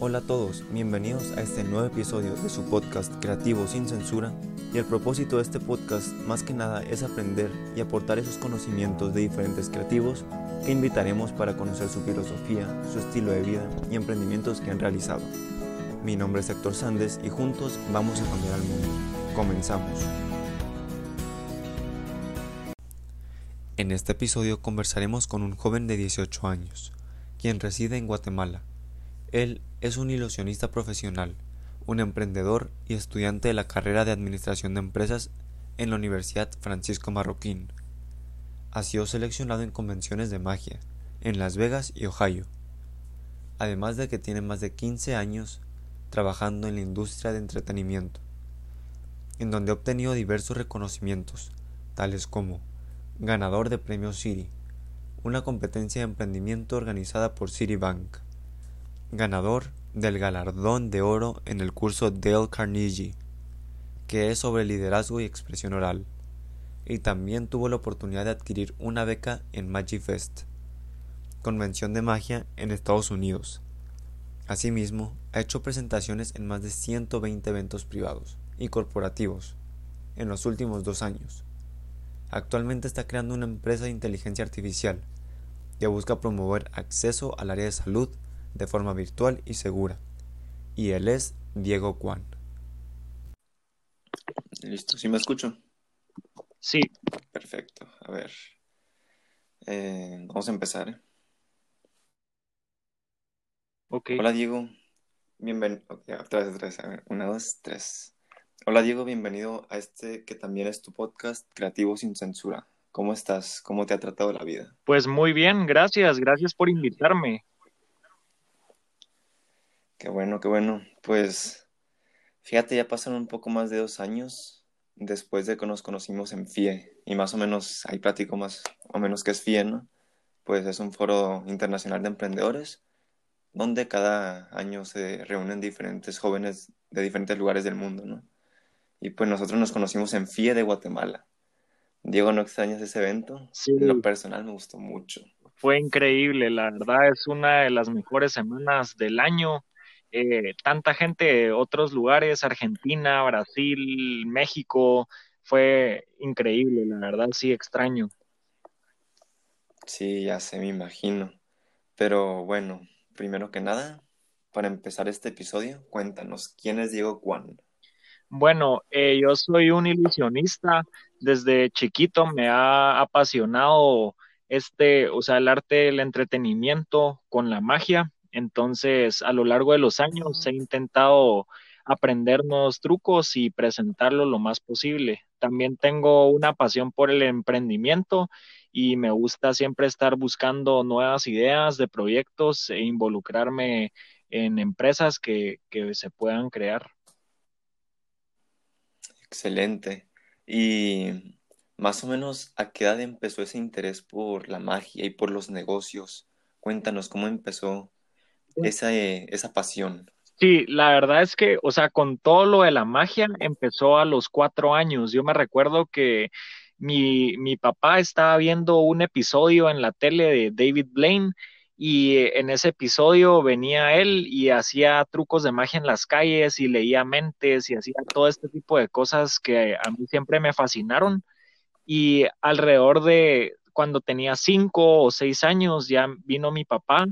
Hola a todos, bienvenidos a este nuevo episodio de su podcast Creativo sin Censura y el propósito de este podcast más que nada es aprender y aportar esos conocimientos de diferentes creativos que invitaremos para conocer su filosofía, su estilo de vida y emprendimientos que han realizado. Mi nombre es Héctor Sandes y juntos vamos a cambiar al mundo. Comenzamos. En este episodio conversaremos con un joven de 18 años, quien reside en Guatemala él es un ilusionista profesional, un emprendedor y estudiante de la carrera de Administración de Empresas en la Universidad Francisco Marroquín. Ha sido seleccionado en convenciones de magia en Las Vegas y Ohio, además de que tiene más de 15 años trabajando en la industria de entretenimiento, en donde ha obtenido diversos reconocimientos, tales como ganador de Premio City, una competencia de emprendimiento organizada por Citibank, ganador del galardón de oro en el curso Dale Carnegie, que es sobre liderazgo y expresión oral, y también tuvo la oportunidad de adquirir una beca en MagiFest, convención de magia en Estados Unidos. Asimismo, ha hecho presentaciones en más de 120 eventos privados y corporativos en los últimos dos años. Actualmente está creando una empresa de inteligencia artificial que busca promover acceso al área de salud de forma virtual y segura. Y él es Diego Juan. Listo, ¿sí me escucho? Sí. Perfecto, a ver. Eh, vamos a empezar. Hola Diego, bienvenido. otra vez, otra vez. A ver, una, dos, tres. Hola Diego, bienvenido a este que también es tu podcast Creativo sin Censura. ¿Cómo estás? ¿Cómo te ha tratado la vida? Pues muy bien, gracias, gracias por invitarme. Qué bueno, qué bueno. Pues fíjate, ya pasaron un poco más de dos años después de que nos conocimos en FIE y más o menos ahí platico más o menos que es FIE, ¿no? Pues es un foro internacional de emprendedores donde cada año se reúnen diferentes jóvenes de diferentes lugares del mundo, ¿no? Y pues nosotros nos conocimos en FIE de Guatemala. Diego, ¿no extrañas ese evento? Sí. En lo personal me gustó mucho. Fue increíble, la verdad es una de las mejores semanas del año eh, tanta gente de otros lugares, Argentina, Brasil, México, fue increíble, la verdad sí extraño. Sí, ya sé, me imagino. Pero bueno, primero que nada, para empezar este episodio, cuéntanos, ¿quién es Diego Juan? Bueno, eh, yo soy un ilusionista. Desde chiquito me ha apasionado este, o sea, el arte del entretenimiento con la magia. Entonces, a lo largo de los años he intentado aprender nuevos trucos y presentarlo lo más posible. También tengo una pasión por el emprendimiento y me gusta siempre estar buscando nuevas ideas de proyectos e involucrarme en empresas que, que se puedan crear. Excelente. Y más o menos, ¿a qué edad empezó ese interés por la magia y por los negocios? Cuéntanos cómo empezó esa, eh, esa pasión. Sí, la verdad es que, o sea, con todo lo de la magia empezó a los cuatro años. Yo me recuerdo que mi, mi papá estaba viendo un episodio en la tele de David Blaine y en ese episodio venía él y hacía trucos de magia en las calles y leía mentes y hacía todo este tipo de cosas que a mí siempre me fascinaron. Y alrededor de cuando tenía cinco o seis años ya vino mi papá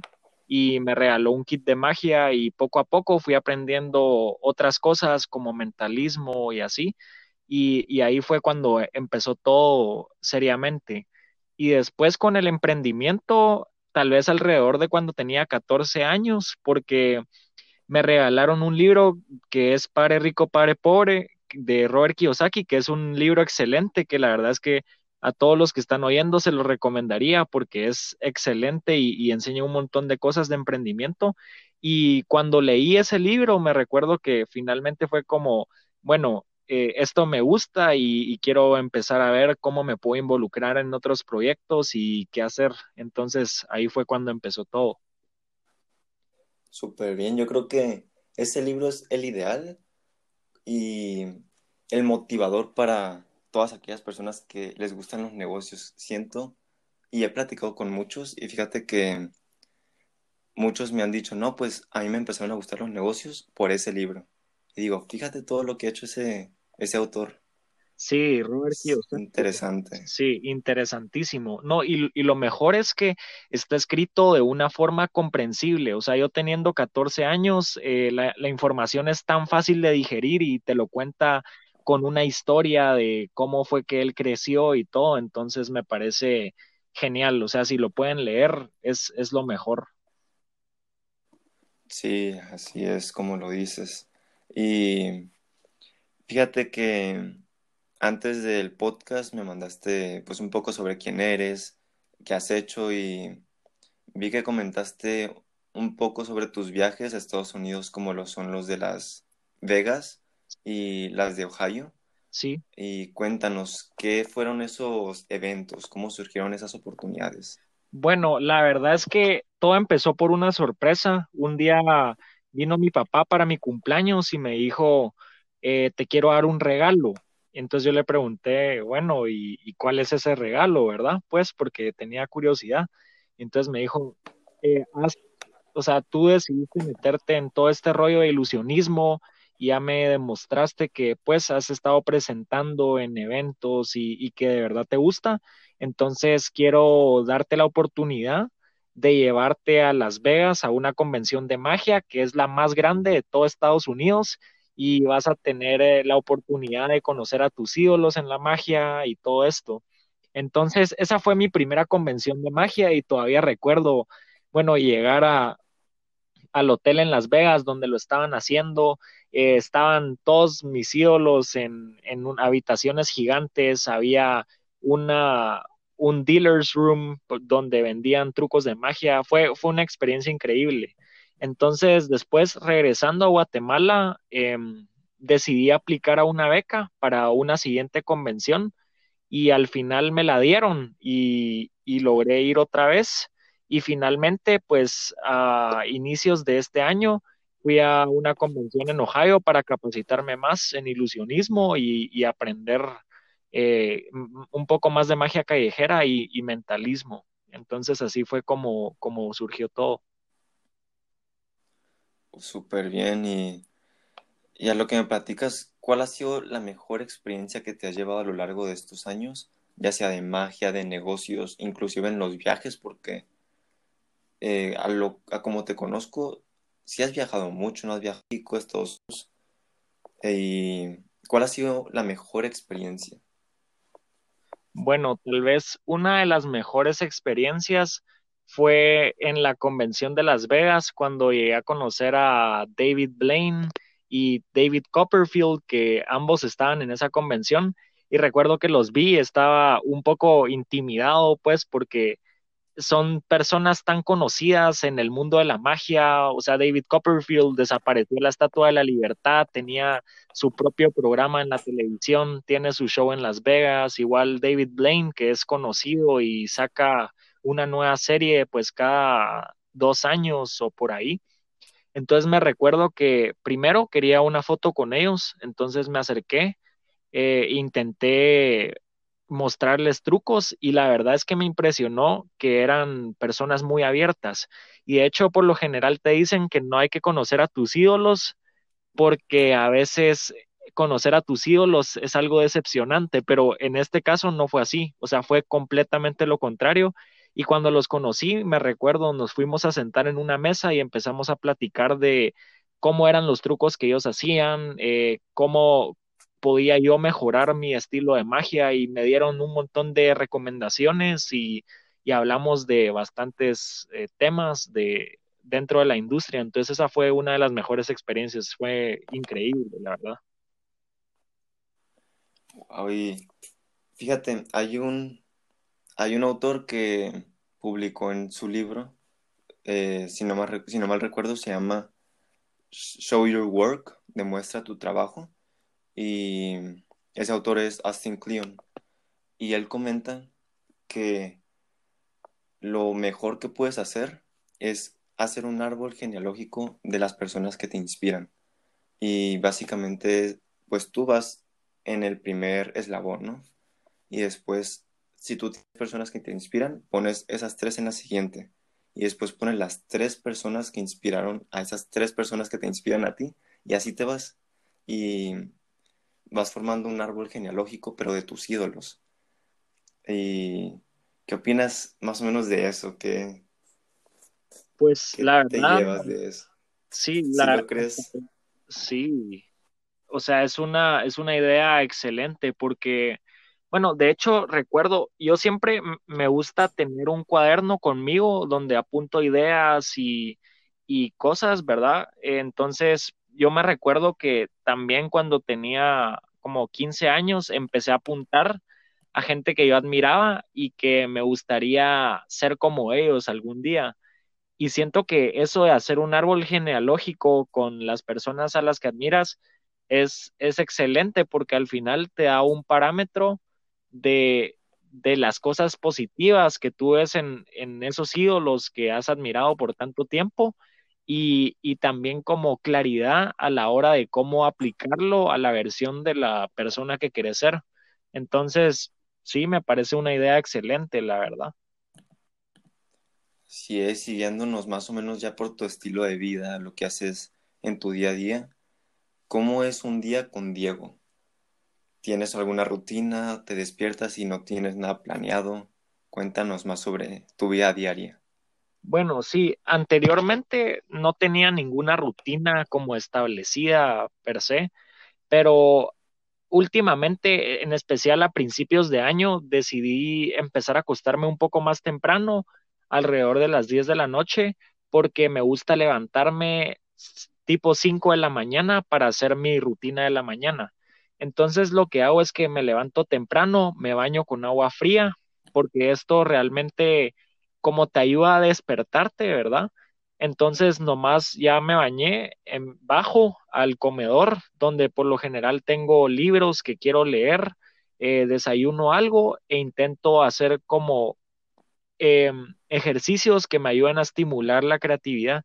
y me regaló un kit de magia y poco a poco fui aprendiendo otras cosas como mentalismo y así. Y, ahí fue cuando empezó todo seriamente. Y después con el emprendimiento, tal vez alrededor de cuando tenía 14 años, porque me regalaron un libro que es Pare Rico, Pare Pobre, de Robert Kiyosaki, que es un libro excelente, que la verdad es que a todos los que están oyendo se lo recomendaría porque es excelente y, enseña un montón de cosas de emprendimiento. Y cuando leí ese libro me recuerdo que finalmente fue como, bueno, eh, esto me gusta y, quiero empezar a ver cómo me puedo involucrar en otros proyectos y qué hacer. Entonces ahí fue cuando empezó todo. Súper bien, yo creo que ese libro es el ideal y el motivador para todas aquellas personas que les gustan los negocios. Siento y he platicado con muchos y fíjate que muchos me han dicho, no, pues a mí me empezaron a gustar los negocios por ese libro. Y digo, fíjate todo lo que ha hecho ese, ese autor. Sí, Robert Kiyosaki. Interesante. Sí, interesantísimo. No, y, y, lo mejor es que está escrito de una forma comprensible. O sea, yo teniendo 14 años, eh, la, la, información es tan fácil de digerir y te lo cuenta con una historia de cómo fue que él creció y todo. Entonces me parece genial. O sea, si lo pueden leer, es, es lo mejor. Sí, así es como lo dices. Y fíjate que antes del podcast me mandaste pues un poco sobre quién eres, qué has hecho y vi que comentaste un poco sobre tus viajes a Estados Unidos como lo son los de Las Vegas y las de Ohio. Sí. Y cuéntanos, ¿qué fueron esos eventos? ¿Cómo surgieron esas oportunidades? Bueno, la verdad es que todo empezó por una sorpresa. Un día vino mi papá para mi cumpleaños y me dijo, eh, te quiero dar un regalo. Entonces yo le pregunté, bueno, ¿y, ¿y, cuál es ese regalo, verdad? Pues porque tenía curiosidad. Entonces me dijo, eh, haz, o sea, tú decidiste meterte en todo este rollo de ilusionismo ya me demostraste que pues has estado presentando en eventos y, que de verdad te gusta. Entonces quiero darte la oportunidad de llevarte a Las Vegas a una convención de magia que es la más grande de todo Estados Unidos y vas a tener eh, la oportunidad de conocer a tus ídolos en la magia y todo esto. Entonces, esa fue mi primera convención de magia y todavía recuerdo, bueno, llegar a, al hotel en Las Vegas donde lo estaban haciendo, eh, estaban todos mis ídolos en, en habitaciones gigantes, había una, un dealer's room donde vendían trucos de magia, fue, fue una experiencia increíble. Entonces, después, regresando a Guatemala, eh, decidí aplicar a una beca para una siguiente convención y al final me la dieron y, y logré ir otra vez. Y finalmente, pues a inicios de este año, fui a una convención en Ohio para capacitarme más en ilusionismo y, aprender eh, un poco más de magia callejera y, y mentalismo. Entonces así fue como, como surgió todo. Súper bien. Y, y a lo que me platicas, ¿cuál ha sido la mejor experiencia que te has llevado a lo largo de estos años? Ya sea de magia, de negocios, inclusive en los viajes, porque eh, a, lo, a como te conozco, si has viajado mucho, no has viajado estos ¿Y cuál ha sido la mejor experiencia? Bueno, tal vez una de las mejores experiencias fue en la convención de Las Vegas cuando llegué a conocer a David Blaine y David Copperfield, que ambos estaban en esa convención. Y recuerdo que los vi, estaba un poco intimidado, pues, porque son personas tan conocidas en el mundo de la magia, o sea, David Copperfield desapareció la Estatua de la Libertad, tenía su propio programa en la televisión, tiene su show en Las Vegas, igual David Blaine, que es conocido y saca una nueva serie pues cada dos años o por ahí. Entonces me recuerdo que primero quería una foto con ellos, entonces me acerqué, eh, intenté mostrarles trucos y la verdad es que me impresionó que eran personas muy abiertas. Y de hecho por lo general te dicen que no hay que conocer a tus ídolos porque a veces conocer a tus ídolos es algo decepcionante, pero en este caso no fue así, o sea, fue completamente lo contrario. Y cuando los conocí, me recuerdo, nos fuimos a sentar en una mesa y empezamos a platicar de cómo eran los trucos que ellos hacían, eh, cómo, podía yo mejorar mi estilo de magia y me dieron un montón de recomendaciones y, y hablamos de bastantes eh, temas de dentro de la industria. Entonces esa fue una de las mejores experiencias, fue increíble, la verdad. Oye, fíjate, hay un, hay un autor que publicó en su libro, eh, si, no mal, si no mal recuerdo, se llama Show Your Work, demuestra tu trabajo y ese autor es Austin Kleon. Y él comenta que lo mejor que puedes hacer es hacer un árbol genealógico de las personas que te inspiran. Y básicamente, pues tú vas en el primer eslabón, ¿no? Y después, si tú tienes personas que te inspiran, pones esas tres en la siguiente. y después pones las tres personas que inspiraron a esas tres personas que te inspiran a ti y así te vas y vas formando un árbol genealógico pero de tus ídolos. ¿Y qué opinas más o menos de eso? ¿Qué, pues la te verdad, llevas de eso? sí, ¿Sí la lo crees? sí. O sea, es una, es una idea excelente porque, bueno, de hecho, recuerdo, yo siempre me gusta tener un cuaderno conmigo donde apunto ideas y, y cosas, ¿verdad? Entonces, yo me recuerdo que también cuando tenía como 15 años empecé a apuntar a gente que yo admiraba y que me gustaría ser como ellos algún día. Y siento que eso de hacer un árbol genealógico con las personas a las que admiras es, es excelente porque al final te da un parámetro de, de las cosas positivas que tú ves en, en esos ídolos que has admirado por tanto tiempo y, y también como claridad a la hora de cómo aplicarlo a la versión de la persona que quieres ser. Entonces, sí, me parece una idea excelente, la verdad. Si es siguiéndonos más o menos ya por tu estilo de vida, lo que haces en tu día a día, ¿cómo es un día con Diego? ¿Tienes alguna rutina? ¿Te despiertas y no tienes nada planeado? Cuéntanos más sobre tu vida diaria. Bueno, sí, anteriormente no tenía ninguna rutina como establecida per se, pero últimamente, en especial a principios de año, decidí empezar a acostarme un poco más temprano, alrededor de las 10 de la noche, porque me gusta levantarme tipo 5 de la mañana para hacer mi rutina de la mañana. Entonces lo que hago es que me levanto temprano, me baño con agua fría, porque esto realmente como te ayuda a despertarte, ¿verdad? Entonces nomás ya me bañé, en, bajo al comedor, donde por lo general tengo libros que quiero leer, eh, desayuno algo e intento hacer como eh, ejercicios que me ayudan a estimular la creatividad.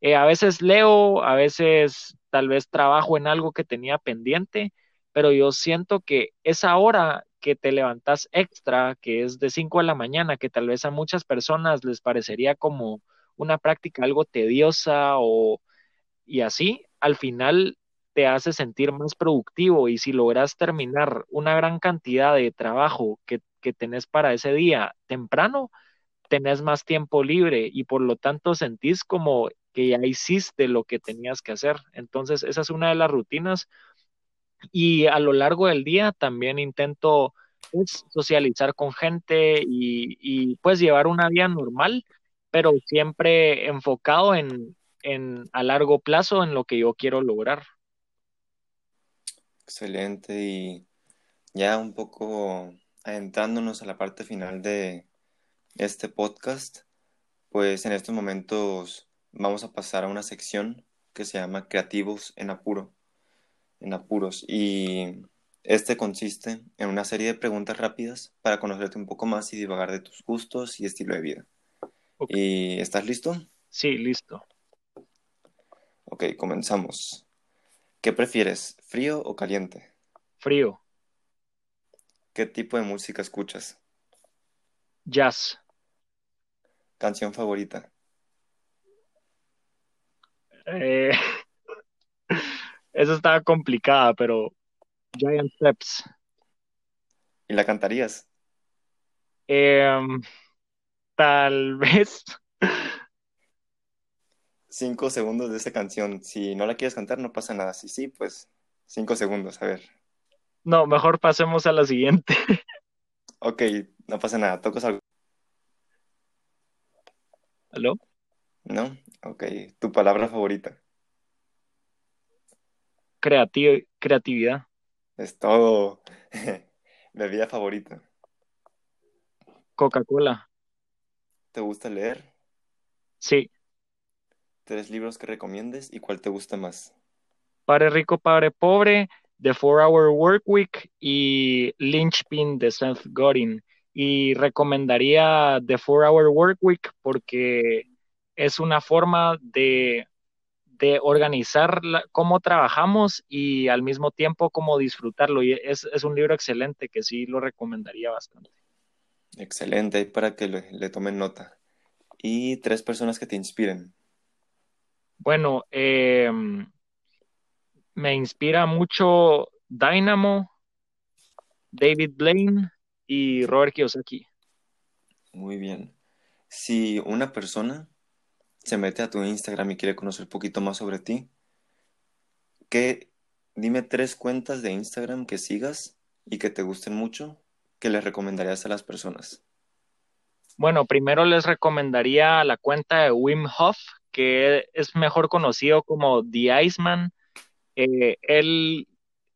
Eh, a veces leo, a veces tal vez trabajo en algo que tenía pendiente, pero yo siento que esa hora que te levantas extra, que es de 5 de la mañana, que tal vez a muchas personas les parecería como una práctica algo tediosa o y así, al final te hace sentir más productivo y si logras terminar una gran cantidad de trabajo que, que tenés para ese día temprano, tenés más tiempo libre y por lo tanto sentís como que ya hiciste lo que tenías que hacer. Entonces, esa es una de las rutinas y a lo largo del día también intento pues, socializar con gente y, pues llevar una vida normal, pero siempre enfocado en, en a largo plazo en lo que yo quiero lograr. Excelente. Y ya un poco adentrándonos a la parte final de este podcast, pues en estos momentos vamos a pasar a una sección que se llama Creativos en Apuro, en apuros. Y este consiste en una serie de preguntas rápidas para conocerte un poco más y divagar de tus gustos y estilo de vida. ¿Y estás listo? Sí, listo. Ok, comenzamos. ¿Qué prefieres, frío o caliente? Frío, ¿Qué tipo de música escuchas? jazz, ¿Canción favorita? eh, eso estaba complicada, pero Giant Steps. ¿Y la cantarías? Em, tal vez, Cinco segundos de esa canción. Si no la quieres cantar, no pasa nada. Si sí, pues cinco segundos. A ver. no, mejor pasemos a la siguiente. Ok, no pasa nada. ¿Tocas algo? ¿Aló? ¿No? Ok. ¿Tu palabra favorita? Creati- creatividad, Es todo. Bebida favorita. Coca-Cola. ¿Te gusta leer? Sí, ¿Tres libros que recomiendes y cuál te gusta más? Padre Rico, Padre Pobre, The Four Hour Work Week y Lynchpin de Seth Godin. Y recomendaría The Four Hour Work Week porque es una forma de, de organizar la- cómo trabajamos y al mismo tiempo cómo disfrutarlo. Y es, es un libro excelente que sí lo recomendaría bastante. Excelente, ahí para que le, le tomen nota. Y tres personas que te inspiren. Bueno, em, me inspira mucho Dynamo, David Blaine y Robert Kiyosaki. Muy bien. Si una persona se mete a tu Instagram y quiere conocer un poquito más sobre ti, ¿qué, dime tres cuentas de Instagram que sigas y que te gusten mucho que les recomendarías a las personas? Bueno, primero les recomendaría la cuenta de Wim Hof, que es mejor conocido como The Iceman. Eh, él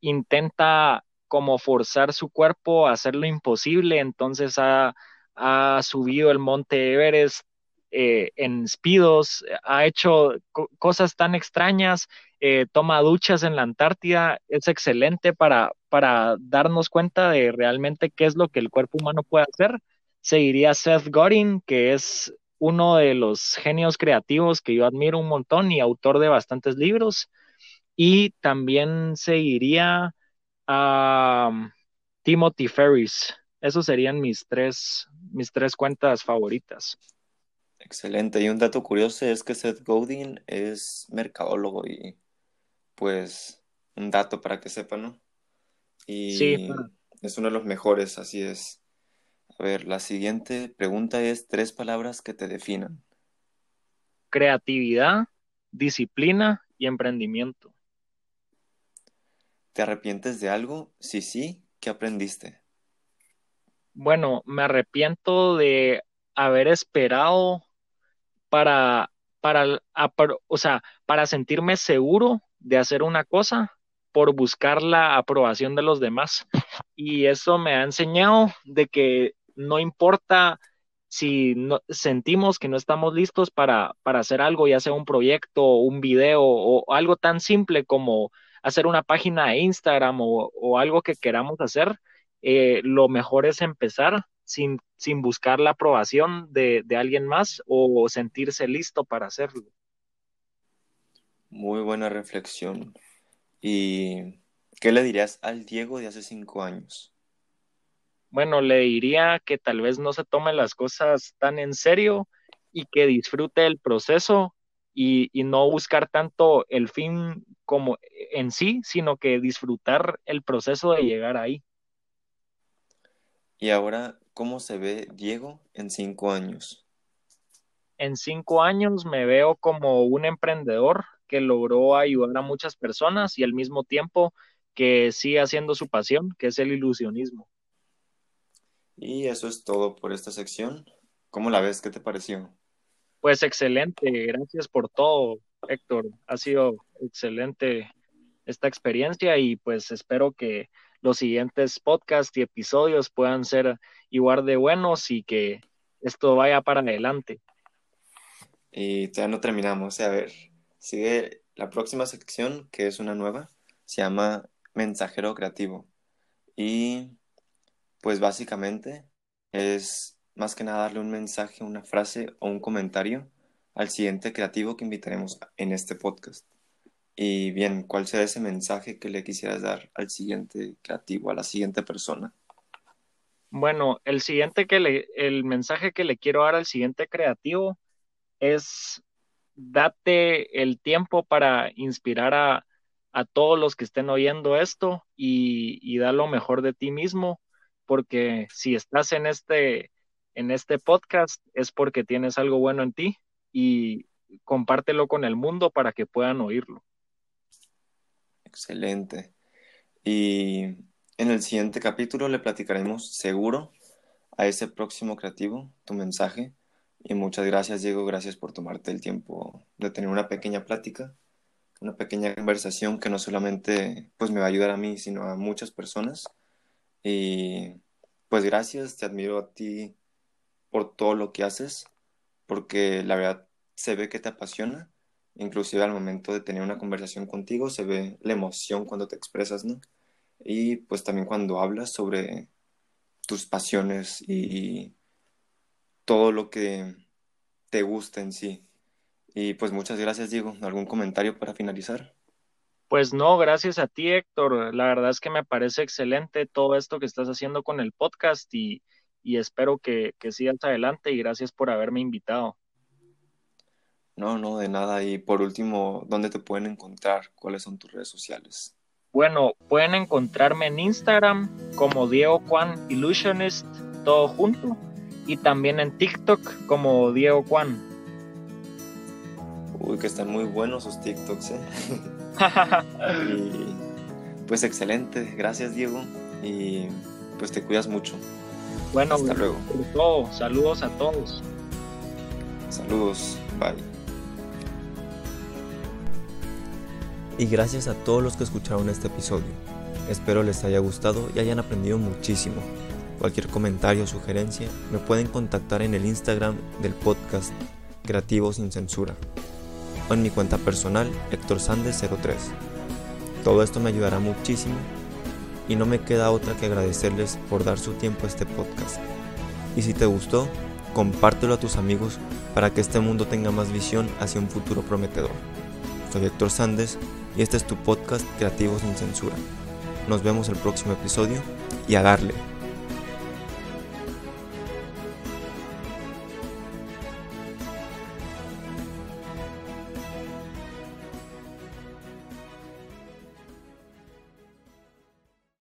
intenta como forzar su cuerpo a hacer lo imposible, entonces ha, subido el monte Everest eh, en speedos, ha hecho cosas tan extrañas, eh, toma duchas en la Antártida, es excelente para, para darnos cuenta de realmente qué es lo que el cuerpo humano puede hacer. Seguiría Seth Godin, que es uno de los genios creativos que yo admiro un montón y autor de bastantes libros. Y también seguiría a um, Timothy Ferris. Esos serían mis tres, mis tres cuentas favoritas. Excelente. Y un dato curioso es que Seth Godin es mercadólogo y pues un dato para que sepan, ¿no? Y sí, es uno de los mejores, así es. A ver, la siguiente pregunta es tres palabras que te definan. Creatividad, disciplina y emprendimiento. ¿Te arrepientes de algo? Sí, sí, ¿qué aprendiste? Bueno, me arrepiento de haber esperado para, para, o sea, para sentirme seguro de hacer una cosa por buscar la aprobación de los demás. Y eso me ha enseñado de que no importa si no, sentimos que no estamos listos para, para hacer algo, ya sea un proyecto, un video o algo tan simple como hacer una página de Instagram o, algo que queramos hacer, eh, lo mejor es empezar sin, sin buscar la aprobación de, de, alguien más o sentirse listo para hacerlo. Muy buena reflexión. ¿Y qué le dirías al Diego de hace cinco años? bueno, le diría que tal vez no se tome las cosas tan en serio y que disfrute el proceso y, no buscar tanto el fin como en sí, sino que disfrutar el proceso de llegar ahí. Y ahora, ¿cómo se ve Diego en cinco años? En cinco años me veo como un emprendedor que logró ayudar a muchas personas y al mismo tiempo que sigue haciendo su pasión, que es el ilusionismo. Y eso es todo por esta sección. ¿Cómo la ves? ¿Qué te pareció? Pues excelente, gracias por todo, Héctor. Ha sido excelente esta experiencia y pues espero que los siguientes podcasts y episodios puedan ser igual de buenos y que esto vaya para adelante. Y ya no terminamos. A ver, sigue la próxima sección, que es una nueva, se llama Mensajero Creativo. Y pues básicamente es más que nada darle un mensaje, una frase o un comentario al siguiente creativo que invitaremos en este podcast. Y bien, ¿cuál será ese mensaje que le quisieras dar al siguiente creativo, a la siguiente persona? Bueno, el siguiente que le, el mensaje que le quiero dar al siguiente creativo es date el tiempo para inspirar a, todos los que estén oyendo esto y, y da lo mejor de ti mismo porque si estás en este, en este podcast es porque tienes algo bueno en ti y compártelo con el mundo para que puedan oírlo. Excelente. Y en el siguiente capítulo le platicaremos seguro a ese próximo creativo tu mensaje. Y muchas gracias, Diego. Gracias por tomarte el tiempo de tener una pequeña plática, una pequeña conversación que no solamente pues, me va a ayudar a mí, sino a muchas personas. Y pues gracias, te admiro a ti por todo lo que haces, porque la verdad se ve que te apasiona, inclusive al momento de tener una conversación contigo se ve la emoción cuando te expresas, ¿no? Y pues también cuando hablas sobre tus pasiones y todo lo que te gusta en sí. Y pues muchas gracias, Diego. ¿Algún comentario para finalizar? Pues no, gracias a ti, Héctor. La verdad es que me parece excelente todo esto que estás haciendo con el podcast y, espero que, que sigas adelante y gracias por haberme invitado. No, no, de nada. Y por último, ¿dónde te pueden encontrar? ¿Cuáles son tus redes sociales? Bueno, pueden encontrarme en Instagram como Diego Juan Illusionist, todo junto, y también en TikTok como Diego Juan. Uy, que están muy buenos sus TikToks, ¿eh? y, pues excelente, gracias Diego, y pues te cuidas mucho. Bueno, hasta luego. Todo. Saludos a todos. Saludos, bye. Y gracias a todos los que escucharon este episodio. Espero les haya gustado y hayan aprendido muchísimo. Cualquier comentario o sugerencia me pueden contactar en el Instagram del podcast Creativo sin Censura o en mi cuenta personal Héctor Sandes 03. Todo esto me ayudará muchísimo y no me queda otra que agradecerles por dar su tiempo a este podcast. Y si te gustó, compártelo a tus amigos para que este mundo tenga más visión hacia un futuro prometedor. Soy Héctor Sandes y este es tu podcast Creativo sin Censura. Nos vemos el próximo episodio y a darle.